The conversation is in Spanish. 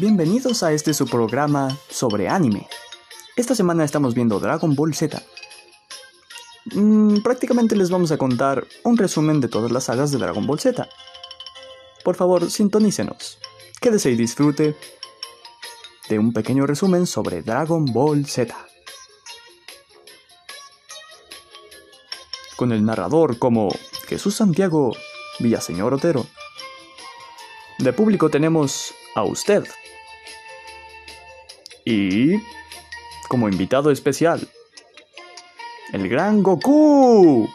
Bienvenidos a este su programa sobre anime. Esta semana estamos viendo Dragon Ball Z. Mm, prácticamente les vamos a contar un resumen de todas las sagas de Dragon Ball Z. Por favor, sintonícenos. Quédese y disfrute de un pequeño resumen sobre Dragon Ball Z. Con el narrador como Jesús Santiago Villaseñor Otero. De público tenemos a usted. Y como invitado especial, el gran Goku.